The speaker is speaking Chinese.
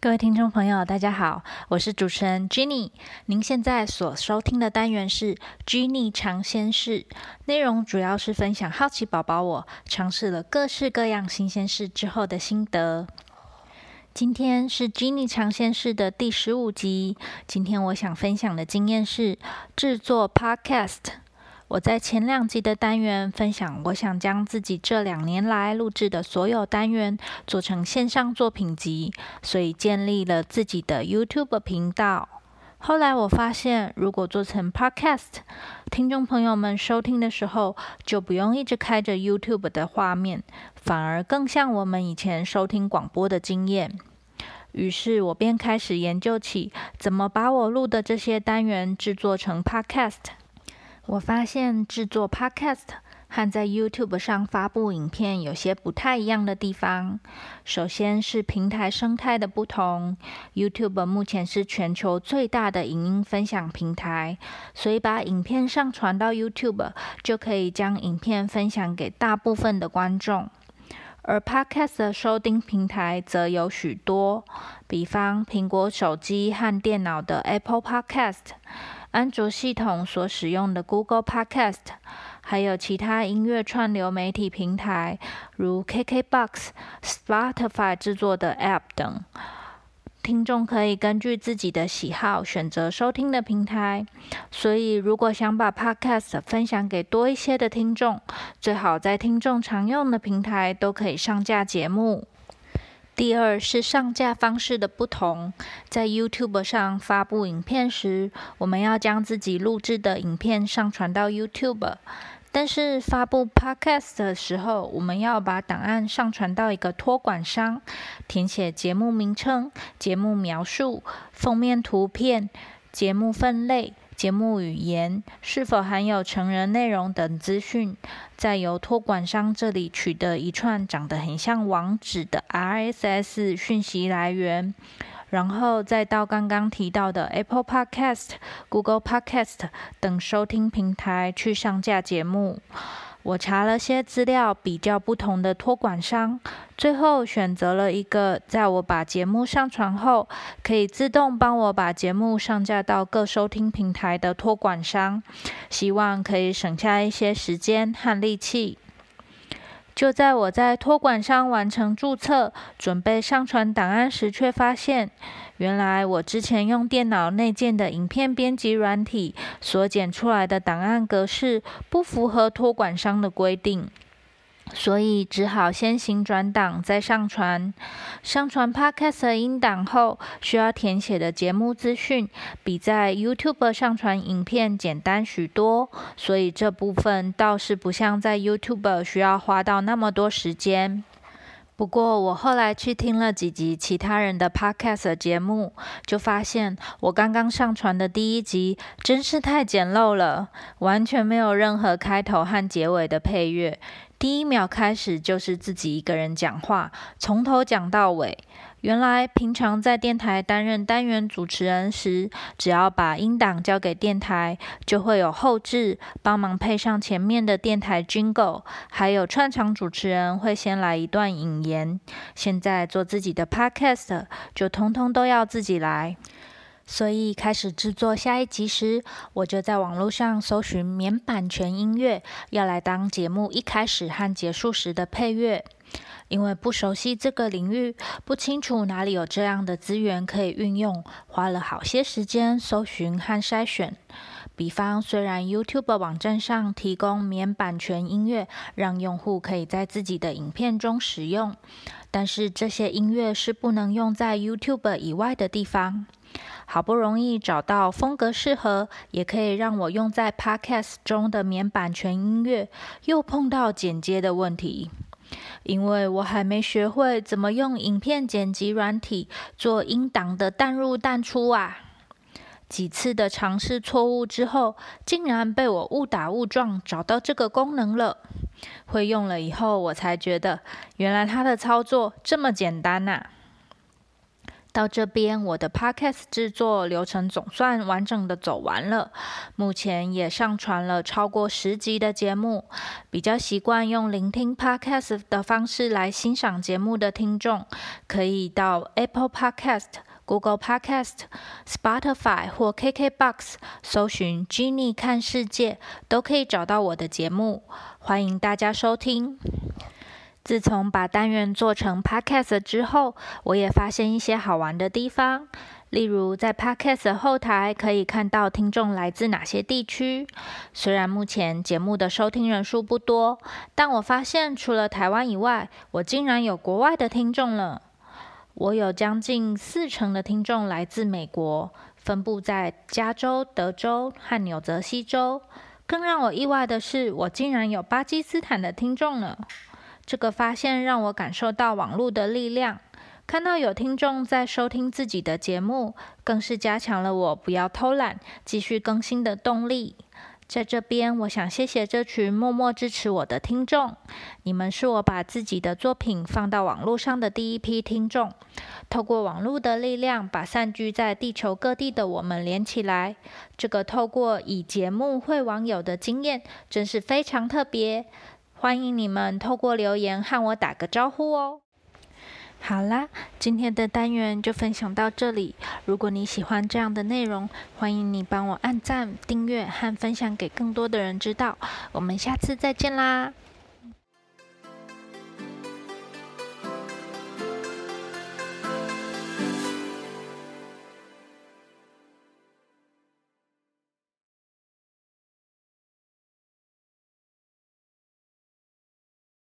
各位听众朋友，大家好，我是主持人 Jenny。您现在所收听的单元是 Jenny 尝鲜室，内容主要是分享好奇宝宝我尝试了各式各样新鲜事之后的心得。今天是 Jenny 尝鲜室的第十五集。今天我想分享的经验是制作 Podcast。我在前两集的单元分享，我想将自己这两年来录制的所有单元做成线上作品集，所以建立了自己的 YouTube 频道。后来我发现，如果做成 Podcast，听众朋友们收听的时候就不用一直开着 YouTube 的画面，反而更像我们以前收听广播的经验。于是我便开始研究起怎么把我录的这些单元制作成 Podcast。我发现制作 Podcast 和在 YouTube 上发布影片有些不太一样的地方。首先是平台生态的不同。YouTube 目前是全球最大的影音分享平台，所以把影片上传到 YouTube 就可以将影片分享给大部分的观众。而 Podcast 的收听平台则有许多，比方苹果手机和电脑的 Apple Podcast。安卓系统所使用的 Google Podcast，还有其他音乐串流媒体平台，如 KKBox、Spotify 制作的 App 等，听众可以根据自己的喜好选择收听的平台。所以，如果想把 Podcast 分享给多一些的听众，最好在听众常用的平台都可以上架节目。第二是上架方式的不同，在 YouTube 上发布影片时，我们要将自己录制的影片上传到 YouTube；但是发布 Podcast 的时候，我们要把档案上传到一个托管商，填写节目名称、节目描述、封面图片、节目分类。节目语言是否含有成人内容等资讯，再由托管商这里取得一串长得很像网址的 RSS 讯息来源，然后再到刚刚提到的 Apple Podcast、Google Podcast 等收听平台去上架节目。我查了些资料，比较不同的托管商，最后选择了一个，在我把节目上传后，可以自动帮我把节目上架到各收听平台的托管商，希望可以省下一些时间和力气。就在我在托管商完成注册、准备上传档案时，却发现，原来我之前用电脑内建的影片编辑软体所剪出来的档案格式，不符合托管商的规定。所以只好先行转档再上传。上传 Podcast 音档后，需要填写的节目资讯比在 YouTube 上传影片简单许多，所以这部分倒是不像在 YouTube 需要花到那么多时间。不过我后来去听了几集其他人的 Podcast 节目，就发现我刚刚上传的第一集真是太简陋了，完全没有任何开头和结尾的配乐。第一秒开始就是自己一个人讲话，从头讲到尾。原来平常在电台担任单元主持人时，只要把音档交给电台，就会有后置帮忙配上前面的电台 jingle，还有串场主持人会先来一段引言。现在做自己的 podcast，就通通都要自己来。所以开始制作下一集时，我就在网络上搜寻免版权音乐，要来当节目一开始和结束时的配乐。因为不熟悉这个领域，不清楚哪里有这样的资源可以运用，花了好些时间搜寻和筛选。比方，虽然 YouTube 网站上提供免版权音乐，让用户可以在自己的影片中使用，但是这些音乐是不能用在 YouTube 以外的地方。好不容易找到风格适合，也可以让我用在 Podcast 中的免版权音乐，又碰到剪接的问题，因为我还没学会怎么用影片剪辑软体做音档的淡入淡出啊！几次的尝试错误之后，竟然被我误打误撞找到这个功能了。会用了以后，我才觉得原来它的操作这么简单呐！到这边，我的 podcast 制作流程总算完整的走完了。目前也上传了超过十集的节目。比较习惯用聆听 podcast 的方式来欣赏节目的听众，可以到 Apple Podcast、Google Podcast、Spotify 或 KKBox 搜寻 “Jenny 看世界”，都可以找到我的节目。欢迎大家收听。自从把单元做成 podcast 之后，我也发现一些好玩的地方。例如，在 podcast 后台可以看到听众来自哪些地区。虽然目前节目的收听人数不多，但我发现除了台湾以外，我竟然有国外的听众了。我有将近四成的听众来自美国，分布在加州、德州和纽泽西州。更让我意外的是，我竟然有巴基斯坦的听众了。这个发现让我感受到网络的力量，看到有听众在收听自己的节目，更是加强了我不要偷懒、继续更新的动力。在这边，我想谢谢这群默默支持我的听众，你们是我把自己的作品放到网络上的第一批听众。透过网络的力量，把散居在地球各地的我们连起来，这个透过以节目会网友的经验，真是非常特别。欢迎你们透过留言和我打个招呼哦。好啦，今天的单元就分享到这里。如果你喜欢这样的内容，欢迎你帮我按赞、订阅和分享给更多的人知道。我们下次再见啦！